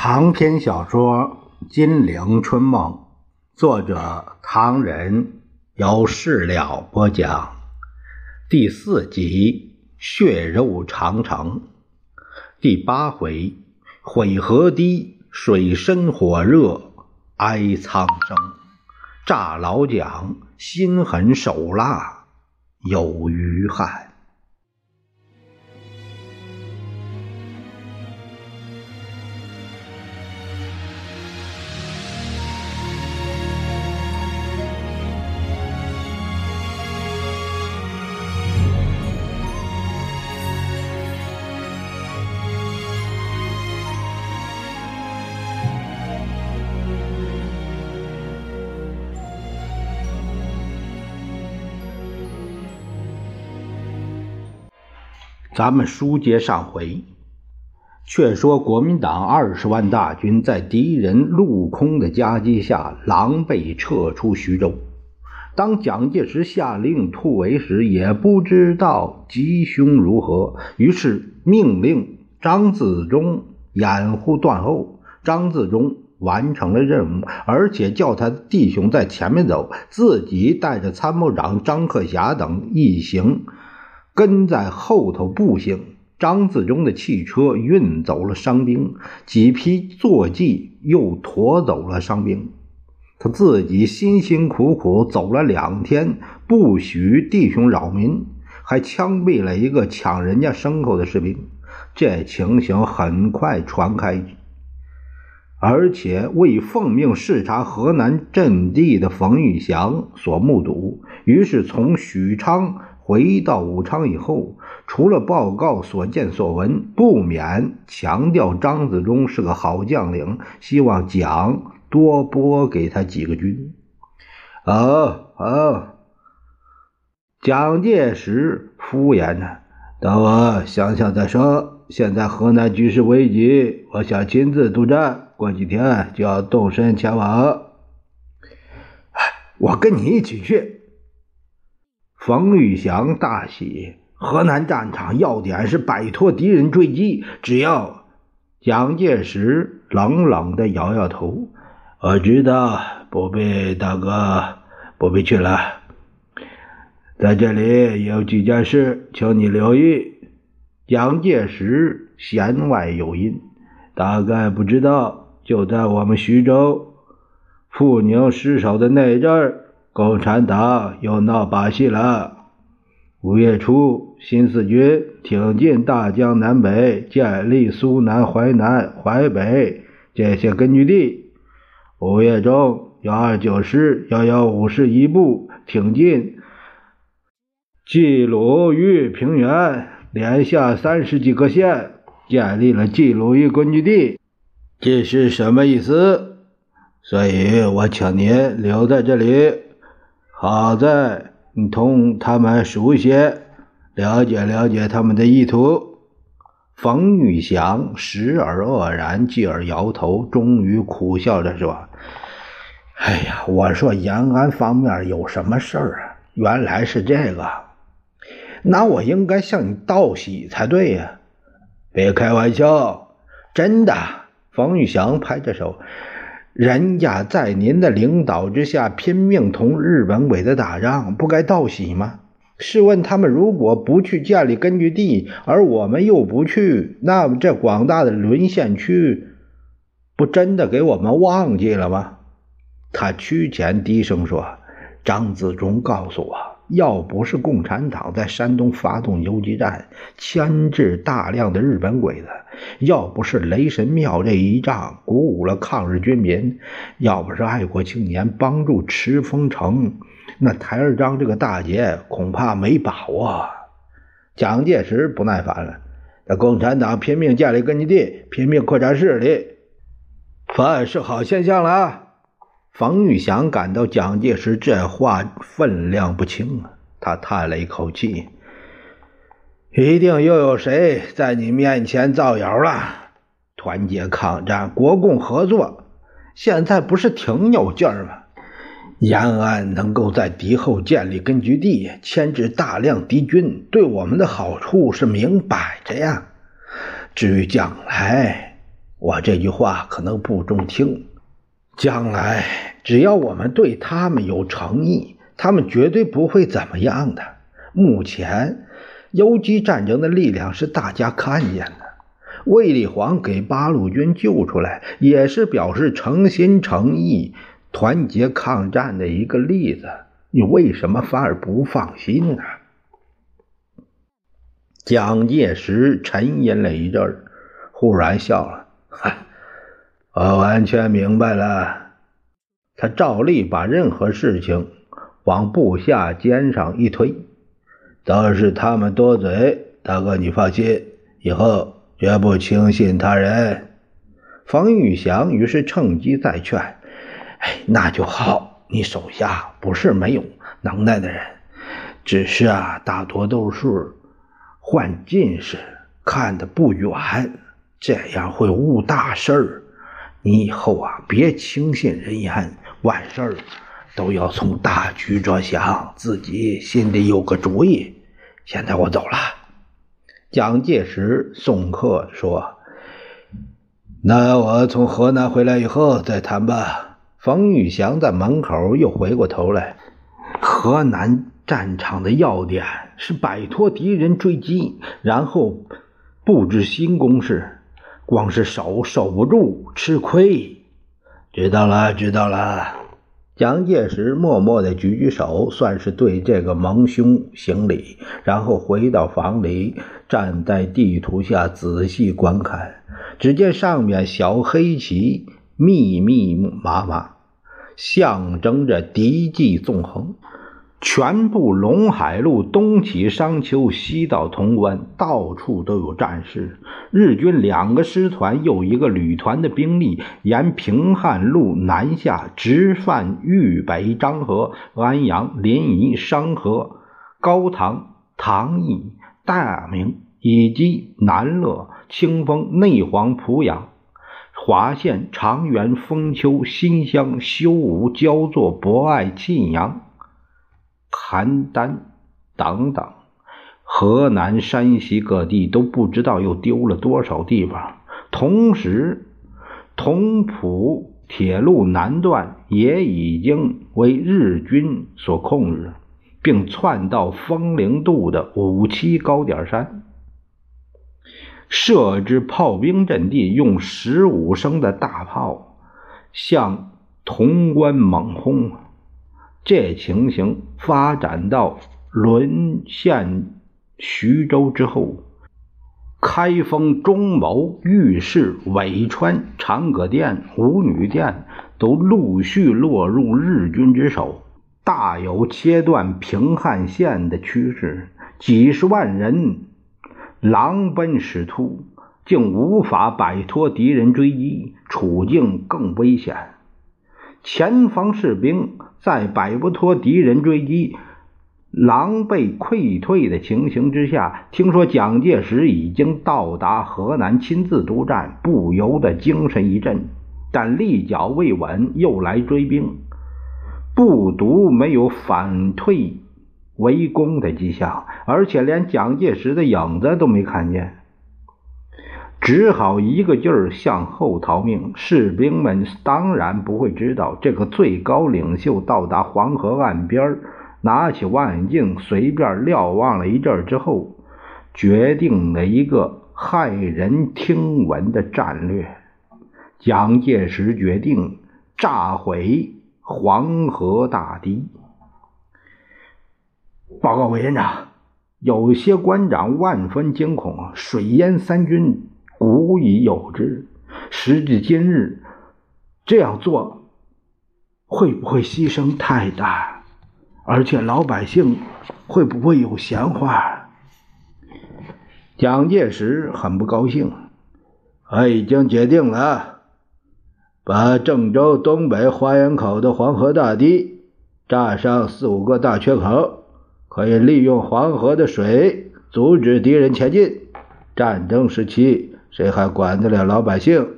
长篇小说《金陵春梦》，作者唐人，由事了播讲。第四集《血肉长城》第八回：悔河堤，水深火热，哀苍生。诈老蒋，心狠手辣，有余憾。咱们书接上回，却说国民党二十万大军在敌人陆空的夹击下，狼狈撤出徐州。当蒋介石下令突围时，也不知道吉凶如何，于是命令张自忠掩护断后。张自忠完成了任务，而且叫他弟兄在前面走，自己带着参谋长张克侠等一行。跟在后头步行，张自忠的汽车运走了伤兵，几批坐骑又驮走了伤兵。他自己辛辛苦苦走了两天，不许弟兄扰民，还枪毙了一个抢人家牲口的士兵。这情形很快传开，而且为奉命视察河南阵地的冯玉祥所目睹，于是从许昌。回到武昌以后，除了报告所见所闻，不免强调张自忠是个好将领，希望蒋多拨给他几个军。哦哦，蒋介石敷衍着：“等我想想再说。现在河南局势危急，我想亲自督战，过几天就要动身前往。”我跟你一起去。冯玉祥大喜，河南战场要点是摆脱敌人追击，只要蒋介石冷冷的摇摇头：“我知道，不必，大哥，不必去了。在这里有几件事，请你留意。”蒋介石弦外有音，大概不知道，就在我们徐州傅宁失守的那阵儿。共产党又闹把戏了。五月初，新四军挺进大江南北，建立苏南、淮南、淮北这些根据地。五月中，幺二九师、幺幺五师一部挺进冀鲁豫平原，连下三十几个县，建立了冀鲁豫根据地。这是什么意思？所以我请您留在这里。好在你同他们熟悉，了解了解他们的意图。冯玉祥时而愕然，继而摇头，终于苦笑着说：“哎呀，我说延安方面有什么事儿啊？原来是这个，那我应该向你道喜才对呀！别开玩笑，真的。”冯玉祥拍着手。人家在您的领导之下拼命同日本鬼子打仗，不该道喜吗？试问他们如果不去建立根据地，而我们又不去，那么这广大的沦陷区，不真的给我们忘记了吗？他屈前低声说：“张自忠告诉我。”要不是共产党在山东发动游击战，牵制大量的日本鬼子；要不是雷神庙这一仗鼓舞了抗日军民；要不是爱国青年帮助池峰城，那台儿庄这个大捷恐怕没把握。蒋介石不耐烦了：“那共产党拼命建立根据地，拼命扩展势力，反是好现象了。”冯玉祥感到蒋介石这话分量不轻啊，他叹了一口气：“一定又有谁在你面前造谣了？团结抗战，国共合作，现在不是挺有劲儿吗？延安能够在敌后建立根据地，牵制大量敌军，对我们的好处是明摆着呀。至于将来……”我这句话可能不中听。将来只要我们对他们有诚意，他们绝对不会怎么样的。目前，游击战争的力量是大家看见的。卫立煌给八路军救出来，也是表示诚心诚意、团结抗战的一个例子。你为什么反而不放心呢？蒋介石沉吟了一阵，忽然笑了：“哈。”我完全明白了，他照例把任何事情往部下肩上一推，都是他们多嘴。大哥，你放心，以后绝不轻信他人。冯玉祥于是趁机再劝：“哎，那就好，你手下不是没有能耐的人，只是啊，大多都是患近视，看得不远，这样会误大事儿。”你以后啊，别轻信人言，万事都要从大局着想，自己心里有个主意。现在我走了。蒋介石送客说：“那我从河南回来以后再谈吧。”冯玉祥在门口又回过头来：“河南战场的要点是摆脱敌人追击，然后布置新攻势。”光是守守不住，吃亏。知道了，知道了。蒋介石默默的举举手，算是对这个盟兄行礼，然后回到房里，站在地图下仔细观看。只见上面小黑旗密密麻麻，象征着敌迹纵横。全部陇海路东起商丘，西到潼关，到处都有战事。日军两个师团又一个旅团的兵力沿平汉路南下，直犯豫北漳河、安阳、临沂、商河、高唐、唐邑、大名以及南乐、清丰、内黄、濮阳、华县、长垣、丰丘、新乡、修武、焦作、博爱、沁阳。邯郸等等，河南、山西各地都不知道又丢了多少地方。同时，同蒲铁路南段也已经为日军所控制，并窜到风陵渡的五七高点山，设置炮兵阵地，用十五升的大炮向潼关猛轰。这情形发展到沦陷徐州之后，开封、中牟、御史、苇川、长葛店、五女店都陆续落入日军之手，大有切断平汉线的趋势。几十万人狼奔使突，竟无法摆脱敌人追击，处境更危险。前方士兵在摆不脱敌人追击、狼狈溃退的情形之下，听说蒋介石已经到达河南，亲自督战，不由得精神一振。但立脚未稳，又来追兵，不独没有反退围攻的迹象，而且连蒋介石的影子都没看见。只好一个劲儿向后逃命。士兵们当然不会知道，这个最高领袖到达黄河岸边，拿起望远镜随便瞭望了一阵之后，决定了一个骇人听闻的战略。蒋介石决定炸毁黄河大堤。报告委员长，有些官长万分惊恐，水淹三军。古已有之，时至今日，这样做会不会牺牲太大？而且老百姓会不会有闲话？蒋介石很不高兴。我已经决定了，把郑州东北花园口的黄河大堤炸上四五个大缺口，可以利用黄河的水阻止敌人前进。战争时期。谁还管得了老百姓？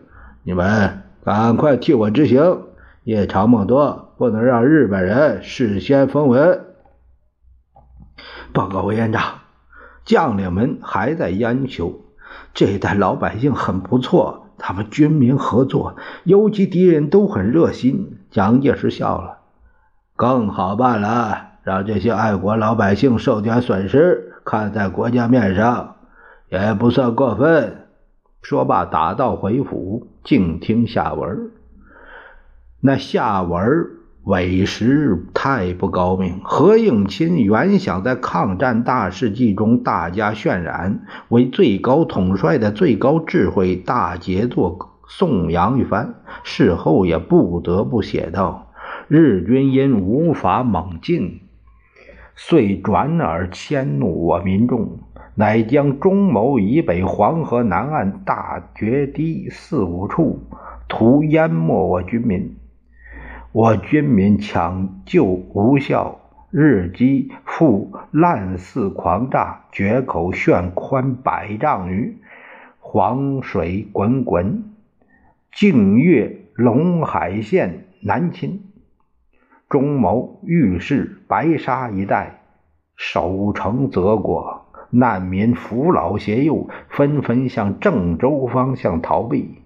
你们赶快替我执行，夜长梦多，不能让日本人事先风闻。报告委员长，将领们还在央求，这一代老百姓很不错，他们军民合作，游击敌人都很热心。蒋介石笑了，更好办了，让这些爱国老百姓受点损失，看在国家面上，也不算过分。说罢，打道回府，静听下文。那下文。委实太不高明。何应钦原想在抗战大事记中大加渲染，为最高统帅的最高智慧大杰作颂扬一番。事后也不得不写道：“日军因无法猛进，遂转而迁怒我民众，乃将中牟以北黄河南岸大决堤四五处，图淹没我军民。”我军民抢救无效，日机复滥肆狂炸，决口炫宽百丈余，黄水滚滚，径越陇海县南侵。中牟遇事白沙一带，守城则国，难民扶老携幼，纷纷向郑州方向逃避。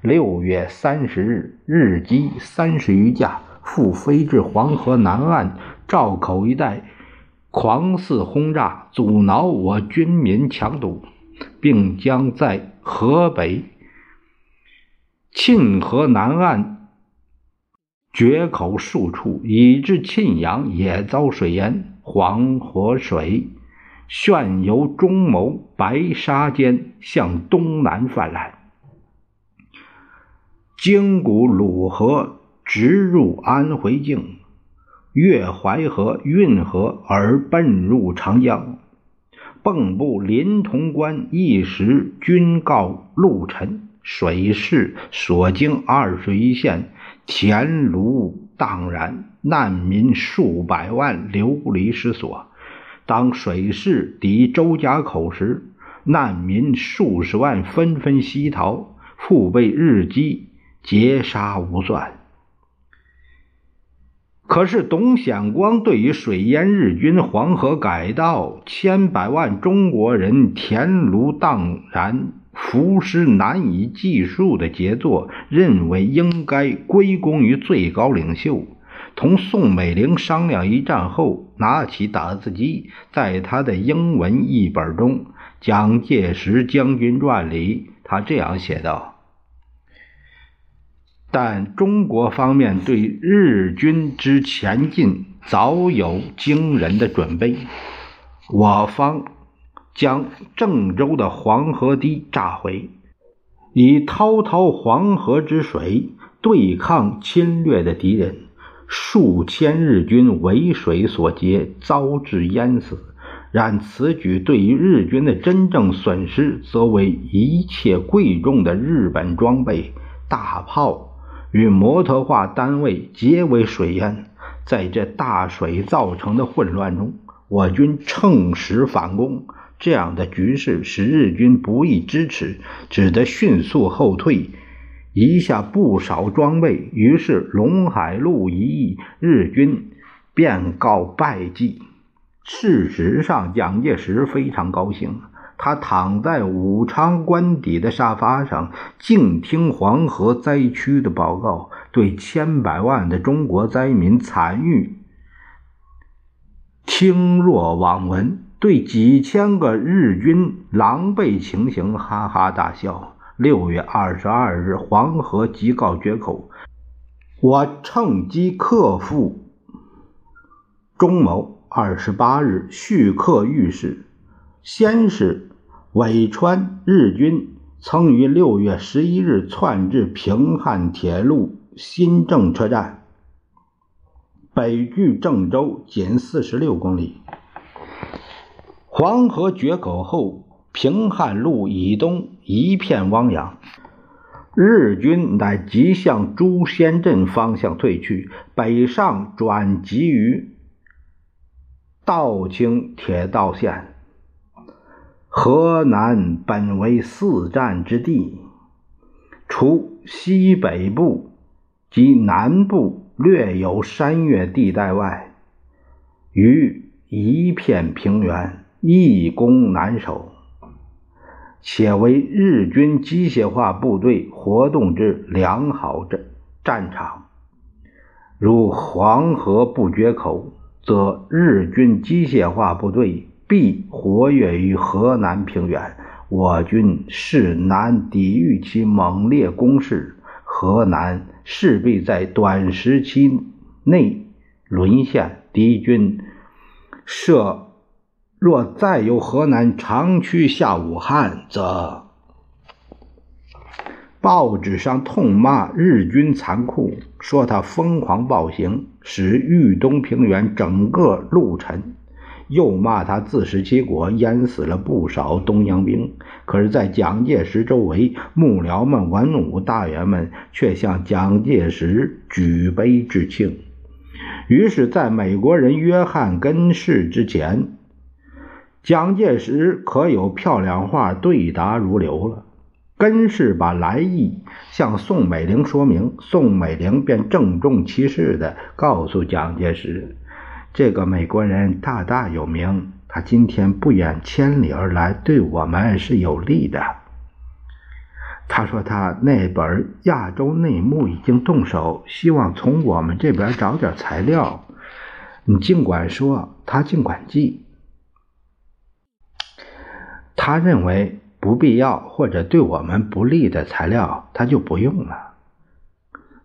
六月三十日，日机三十余架复飞至黄河南岸赵口一带，狂肆轰炸，阻挠我军民强渡，并将在河北沁河南岸决口数处，以致沁阳也遭水淹。黄河水旋由中牟、白沙间向东南泛滥。经古鲁河，直入安徽境，越淮河、运河而奔入长江。蚌埠、临潼关一时均告陆沉，水势所经二十一县，田庐荡然，难民数百万流离失所。当水势抵周家口时，难民数十万纷纷西逃，复被日机。劫杀无算。可是董显光对于水淹日军黄河改道、千百万中国人田庐荡然、浮尸难以计数的杰作，认为应该归功于最高领袖。同宋美龄商量一战后，拿起打字机，在他的英文译本中，《蒋介石将军传》里，他这样写道。但中国方面对日军之前进早有惊人的准备，我方将郑州的黄河堤炸毁，以滔滔黄河之水对抗侵略的敌人。数千日军为水所劫，遭致淹死。然此举对于日军的真正损失，则为一切贵重的日本装备、大炮。与摩托化单位皆为水淹，在这大水造成的混乱中，我军乘势反攻，这样的局势使日军不易支持，只得迅速后退，遗下不少装备。于是陇海路一役，日军便告败绩。事实上，蒋介石非常高兴。他躺在武昌官邸的沙发上，静听黄河灾区的报告，对千百万的中国灾民惨遇听若罔闻，对几千个日军狼狈情形哈哈大笑。六月二十二日，黄河即告决口，我趁机克复中牟。二十八日，续克御史，先是。尾川日军曾于六月十一日窜至平汉铁路新郑车站，北距郑州仅四十六公里。黄河决口后，平汉路以东一片汪洋，日军乃即向朱仙镇方向退去，北上转集于道清铁道线。河南本为四战之地，除西北部及南部略有山岳地带外，于一片平原，易攻难守。且为日军机械化部队活动之良好战战场。如黄河不决口，则日军机械化部队必活跃于河南平原，我军势难抵御其猛烈攻势，河南势必在短时期内沦陷。敌军设若再由河南长驱下武汉，则。报纸上痛骂日军残酷，说他疯狂暴行，使豫东平原整个陆沉；又骂他自食其果，淹死了不少东洋兵。可是，在蒋介石周围，幕僚们、文武大员们却向蒋介石举杯致庆。于是，在美国人约翰·根氏之前，蒋介石可有漂亮话对答如流了。根是把来意向宋美龄说明，宋美龄便郑重其事地告诉蒋介石：“这个美国人大大有名，他今天不远千里而来，对我们是有利的。”他说：“他那本《亚洲内幕》已经动手，希望从我们这边找点材料。你尽管说，他尽管记。他认为。”不必要或者对我们不利的材料，他就不用了。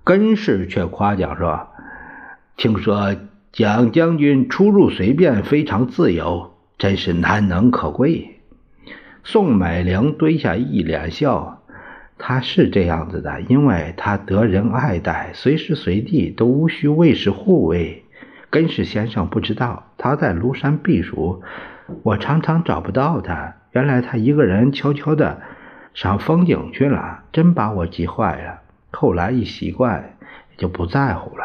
根氏却夸奖说：“听说蒋将军出入随便，非常自由，真是难能可贵。”宋美龄堆下一脸笑：“他是这样子的，因为他得人爱戴，随时随地都无需卫士护卫。根氏先生不知道，他在庐山避暑，我常常找不到他。”原来他一个人悄悄的赏风景去了，真把我急坏了。后来一习惯，也就不在乎了。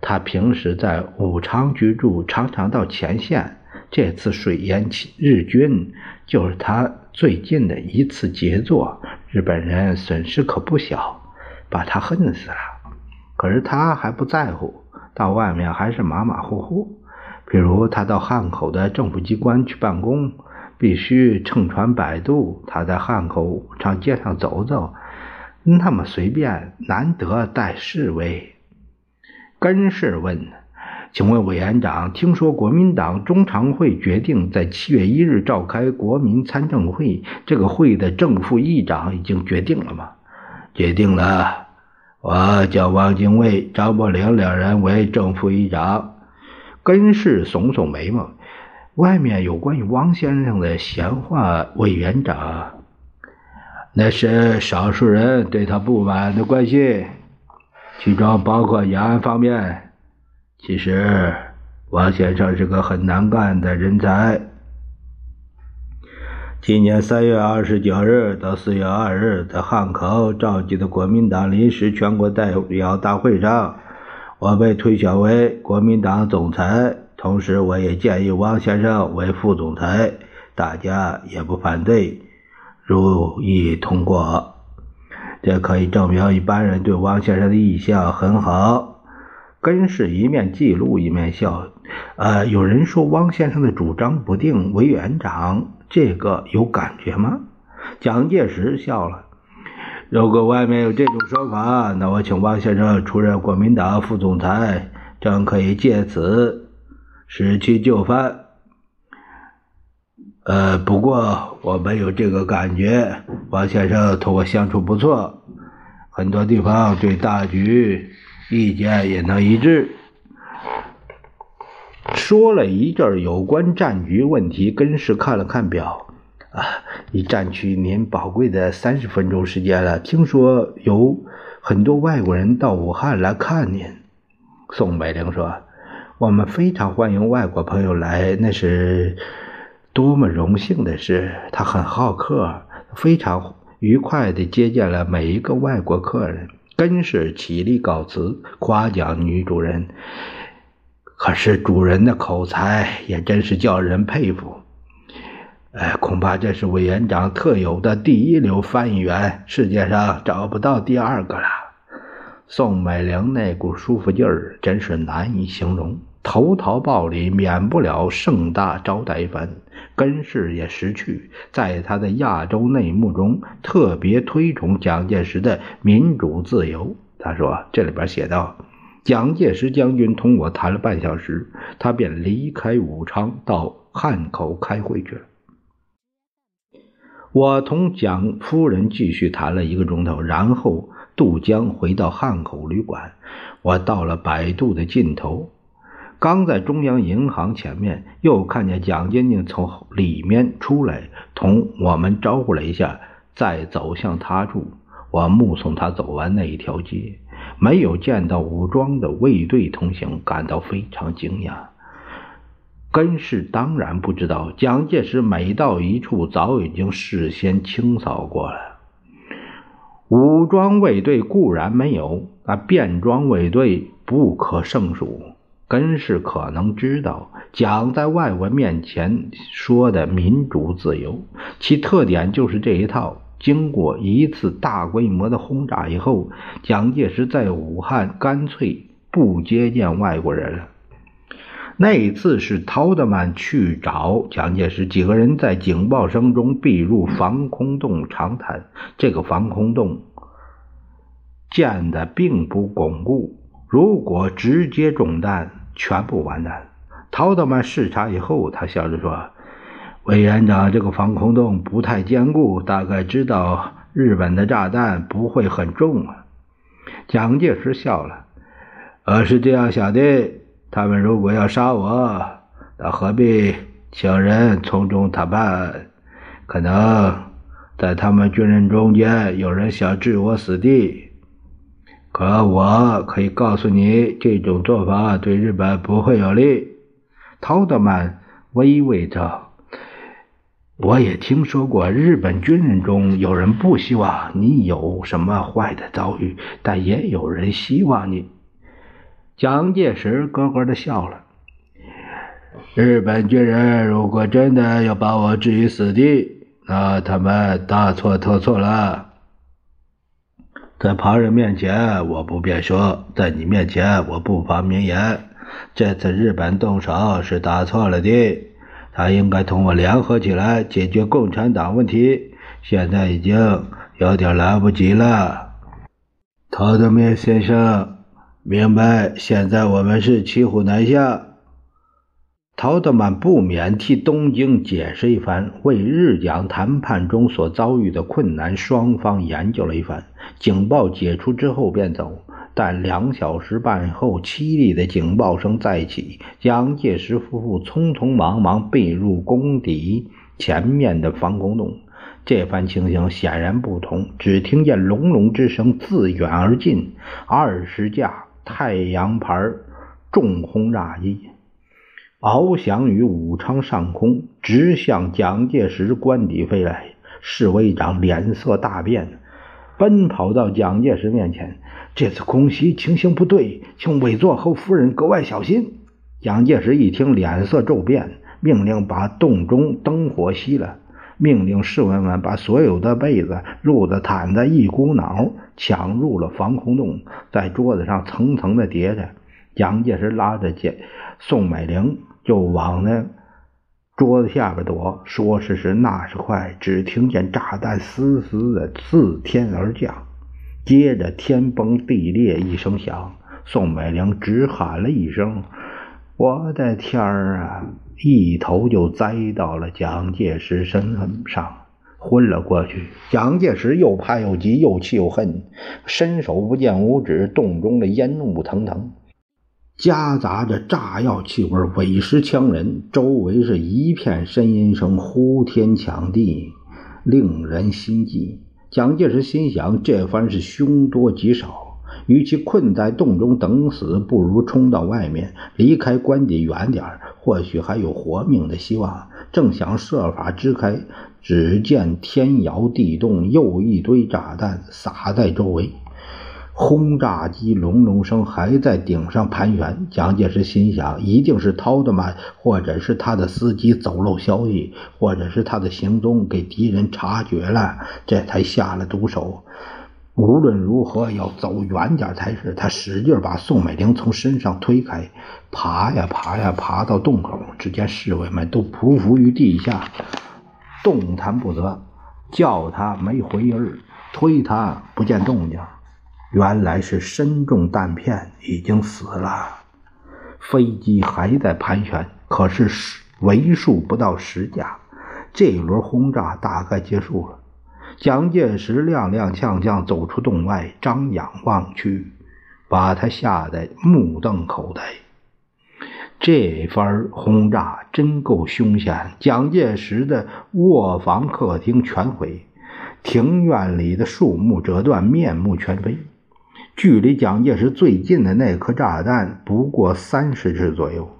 他平时在武昌居住，常常到前线。这次水淹日军，就是他最近的一次杰作。日本人损失可不小，把他恨死了。可是他还不在乎，到外面还是马马虎虎。比如他到汉口的政府机关去办公。必须乘船摆渡，他在汉口上街上走走，那么随便，难得带侍卫。根氏问：“请问委员长，听说国民党中常会决定在七月一日召开国民参政会，这个会的正副议长已经决定了吗？”“决定了，我叫汪精卫、张伯苓两人为正副议长。”根氏耸耸眉毛。外面有关于汪先生的闲话，委员长，那是少数人对他不满的关系，其中包括延安方面。其实，汪先生是个很难干的人才。今年三月二十九日到四月二日，在汉口召集的国民党临时全国代表大会上，我被推选为国民党总裁。同时，我也建议汪先生为副总裁，大家也不反对，如意通过。这可以证明一般人对汪先生的意向很好。根氏一面记录一面笑。呃，有人说汪先生的主张不定，委员长这个有感觉吗？蒋介石笑了。如果外面有这种说法，那我请汪先生出任国民党副总裁，正可以借此。失去就范，呃，不过我没有这个感觉。王先生同我相处不错，很多地方对大局意见也能一致。说了一阵有关战局问题，根氏看了看表，啊，已占据您宝贵的三十分钟时间了。听说有很多外国人到武汉来看您。宋美龄说。我们非常欢迎外国朋友来，那是多么荣幸的事！他很好客，非常愉快地接见了每一个外国客人。更是起立告辞，夸奖女主人。可是主人的口才也真是叫人佩服。哎，恐怕这是委员长特有的第一流翻译员，世界上找不到第二个了。宋美龄那股舒服劲儿，真是难以形容。投桃报李，免不了盛大招待一番。根氏也识趣，在他的亚洲内幕中，特别推崇蒋介石的民主自由。他说：“这里边写道，蒋介石将军同我谈了半小时，他便离开武昌，到汉口开会去了。我同蒋夫人继续谈了一个钟头，然后渡江回到汉口旅馆。我到了百渡的尽头。”刚在中央银行前面，又看见蒋坚定从里面出来，同我们招呼了一下，再走向他处。我目送他走完那一条街，没有见到武装的卫队同行，感到非常惊讶。根氏当然不知道，蒋介石每到一处，早已经事先清扫过了。武装卫队固然没有，那便装卫队不可胜数。根是可能知道，蒋在外国面前说的民主自由，其特点就是这一套。经过一次大规模的轰炸以后，蒋介石在武汉干脆不接见外国人了。那一次是陶德曼去找蒋介石，几个人在警报声中避入防空洞长谈。这个防空洞建的并不巩固，如果直接中弹。全部完蛋。陶德曼视察以后，他笑着说：“委员长，这个防空洞不太坚固，大概知道日本的炸弹不会很重啊。”蒋介石笑了：“我是这样想的，他们如果要杀我，那何必请人从中谈判？可能在他们军人中间有人想置我死地。”可我可以告诉你，这种做法对日本不会有利。陶德曼微微着，我也听说过日本军人中有人不希望你有什么坏的遭遇，但也有人希望你。蒋介石咯咯的笑了。日本军人如果真的要把我置于死地，那他们大错特错了。在旁人面前我不便说，在你面前我不妨明言：这次日本动手是打错了的，他应该同我联合起来解决共产党问题。现在已经有点来不及了。陶德面先生，明白，现在我们是骑虎难下。陶德曼不免替东京解释一番，为日蒋谈判中所遭遇的困难，双方研究了一番。警报解除之后便走，但两小时半后，凄厉的警报声再起。蒋介石夫妇匆匆忙忙避入宫邸前面的防空洞。这番情形显然不同，只听见隆隆之声自远而近，二十架太阳牌重轰炸机。翱翔于武昌上空，直向蒋介石官邸飞来。侍卫长脸色大变，奔跑到蒋介石面前：“这次空袭情形不对，请委座和夫人格外小心。”蒋介石一听，脸色骤变，命令把洞中灯火熄了，命令侍卫们把所有的被子、褥子、毯子一股脑抢入了防空洞，在桌子上层层的叠着。蒋介石拉着宋宋美龄。就往那桌子下边躲，说时迟，那时快，只听见炸弹嘶嘶的自天而降，接着天崩地裂一声响，宋美龄只喊了一声：“我的天儿啊！”一头就栽到了蒋介石身上，昏了过去。蒋介石又怕又急，又气又恨，伸手不见五指，洞中的烟雾腾腾。夹杂着炸药气味，委实呛人。周围是一片呻吟声，呼天抢地，令人心悸。蒋介石心想：这番是凶多吉少，与其困在洞中等死，不如冲到外面，离开官邸远点或许还有活命的希望。正想设法支开，只见天摇地动，又一堆炸弹撒在周围。轰炸机隆隆声还在顶上盘旋，蒋介石心想，一定是陶德曼或者是他的司机走漏消息，或者是他的行踪给敌人察觉了，这才下了毒手。无论如何要走远点才是。他使劲把宋美龄从身上推开，爬呀爬呀，爬到洞口，只见侍卫们都匍匐于地下，动弹不得。叫他没回音推他不见动静。原来是身中弹片，已经死了。飞机还在盘旋，可是为数不到十架。这一轮轰炸大概结束了。蒋介石踉踉跄跄走出洞外，张仰望去，把他吓得目瞪口呆。这番轰炸真够凶险！蒋介石的卧房、客厅全毁，庭院里的树木折断，面目全非。距离蒋介石最近的那颗炸弹不过三十尺左右，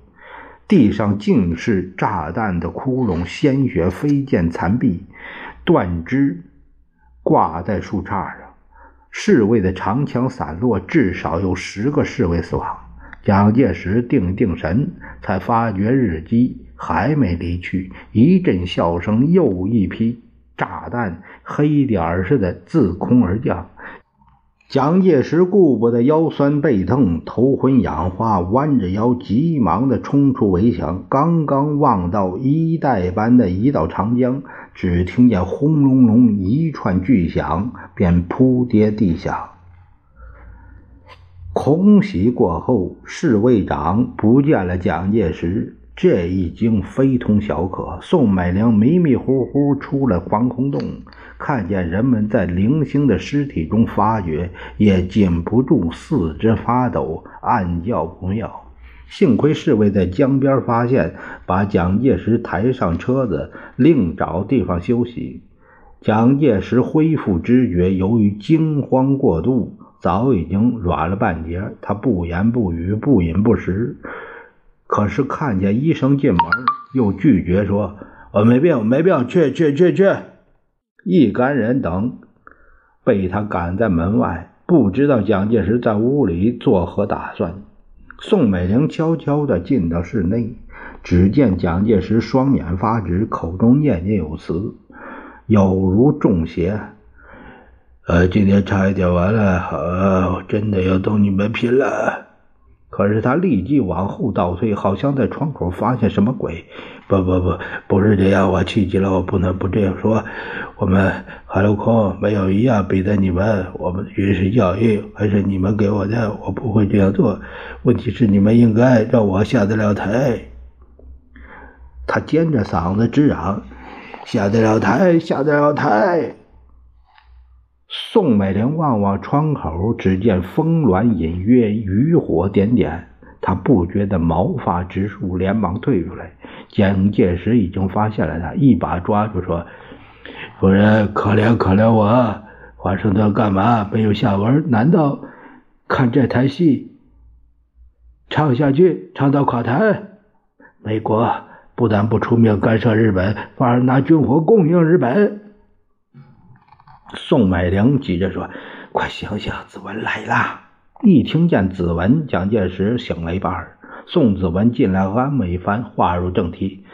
地上尽是炸弹的窟窿，鲜血飞溅残壁，断肢挂在树杈上，侍卫的长枪散落，至少有十个侍卫死亡。蒋介石定定神，才发觉日机还没离去。一阵笑声，又一批炸弹黑点似的自空而降。蒋介石顾不得腰酸背痛、头昏眼花，弯着腰急忙地冲出围墙。刚刚望到衣带般的一道长江，只听见轰隆隆一串巨响，便扑跌地下。空袭过后，侍卫长不见了蒋介石，这一惊非同小可。宋美龄迷迷糊糊出了防空洞，看见人们在零星的尸体中发掘，也禁不住四肢发抖，暗叫不妙。幸亏侍卫在江边发现，把蒋介石抬上车子，另找地方休息。蒋介石恢复知觉，由于惊慌过度。早已经软了半截，他不言不语，不饮不食。可是看见医生进门，又拒绝说：“我没病，没病，去去去去！”一干人等被他赶在门外，不知道蒋介石在屋里作何打算。宋美龄悄悄地进到室内，只见蒋介石双眼发直，口中念念有词，有如中邪。呃，今天差一点完了，呃，真的要同你们拼了！可是他立即往后倒退，好像在窗口发现什么鬼。不不不，不是这样，我气急了，我不能不这样说。我们海陆空没有一样比得你们，我们的军事教育还是你们给我的，我不会这样做。问题是你们应该让我下得了台。他尖着嗓子直嚷：“下得了台，下得了台！”宋美龄望望窗口，只见峰峦隐约，渔火点点。她不觉得毛发直竖，连忙退出来。蒋介石已经发现了他，一把抓住，说：“夫人，可怜可怜我！华盛顿干嘛没有下文？难道看这台戏唱下去，唱到垮台？美国不但不出面干涉日本，反而拿军火供应日本。”宋美龄急着说：“快醒醒，子文来了！”一听见子文，蒋介石醒了一半。宋子文进来安慰一番，话入正题：“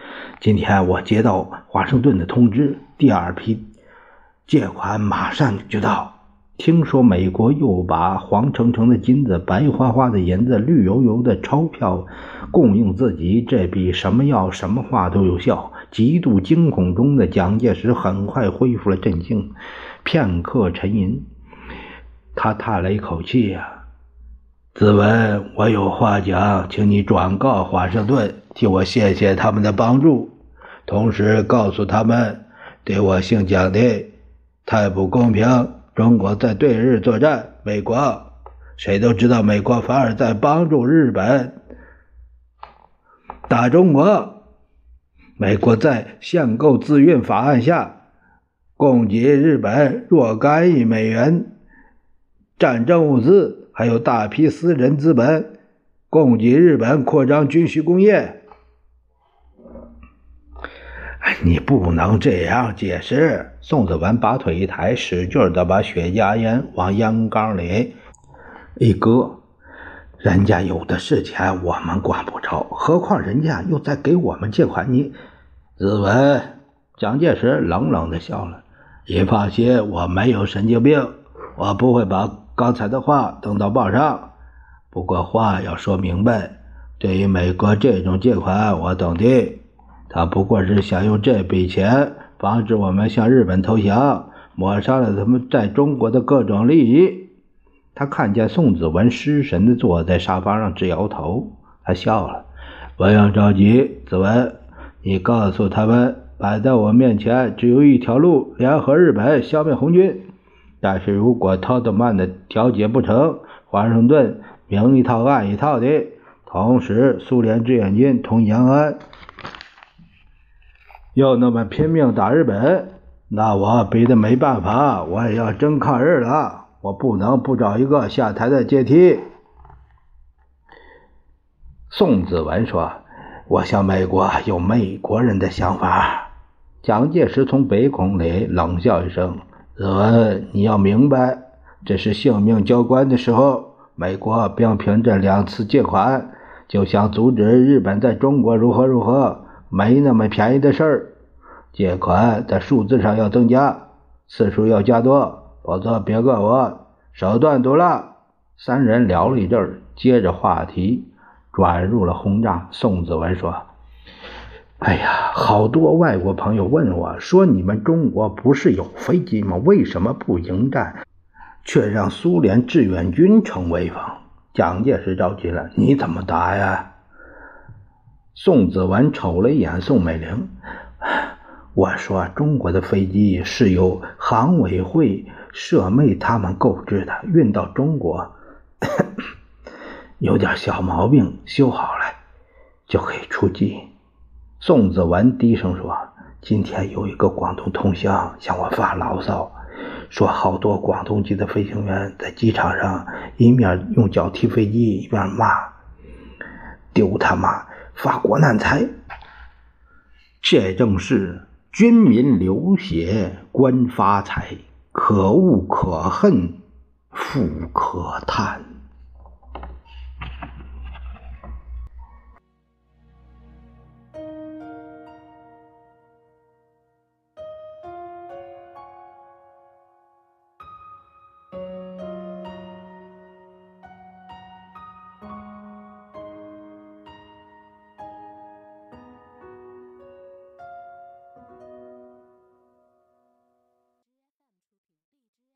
今天我接到华盛顿的通知，第二批借款马上就到。听说美国又把黄澄澄的金子、白花花的银子、绿油油的钞票供应自己，这比什么药、什么话都有效。”极度惊恐中的蒋介石很快恢复了镇静。片刻沉吟，他叹了一口气呀：“子文，我有话讲，请你转告华盛顿，替我谢谢他们的帮助，同时告诉他们，对我姓蒋的太不公平。中国在对日作战，美国谁都知道，美国反而在帮助日本打中国。美国在限购自运法案下。”供给日本若干亿美元战争物资，还有大批私人资本，供给日本扩张军需工业。你不能这样解释。宋子文把腿一抬，使劲的把雪茄烟往烟缸里一搁。人家有的是钱，我们管不着，何况人家又在给我们借款。你，子文，蒋介石冷冷的笑了。你放心，我没有神经病。我不会把刚才的话登到报上。不过话要说明白，对于美国这种借款，我懂的。他不过是想用这笔钱防止我们向日本投降，抹杀了他们在中国的各种利益。他看见宋子文失神的坐在沙发上，直摇头。他笑了：“不用着急，子文，你告诉他们，摆在我面前只有一条路：联合日本，消灭红军。但是如果陶德曼的调解不成，华盛顿明一套暗一套的，同时苏联志愿军同延安。”又那么拼命打日本，那我逼得没办法，我也要争抗日了。我不能不找一个下台的阶梯。宋子文说：“我想美国有美国人的想法。”蒋介石从鼻孔里冷笑一声：“子文，你要明白，这是性命交关的时候。美国并凭这两次借款就想阻止日本在中国如何如何。”没那么便宜的事儿，借款在数字上要增加，次数要加多，否则别怪我手段毒辣。三人聊了一阵，接着话题转入了轰炸。宋子文说：“哎呀，好多外国朋友问我，说你们中国不是有飞机吗？为什么不迎战，却让苏联志愿军成威风？”蒋介石着急了：“你怎么答呀？”宋子文瞅了一眼宋美龄，我说：“中国的飞机是由航委会舍妹他们购置的，运到中国 有点小毛病，修好了就可以出机。”宋子文低声说：“今天有一个广东同乡向我发牢骚，说好多广东籍的飞行员在机场上一面用脚踢飞机，一边骂，丢他妈！”发国难财，这正是军民流血，官发财，可恶可恨，富可叹。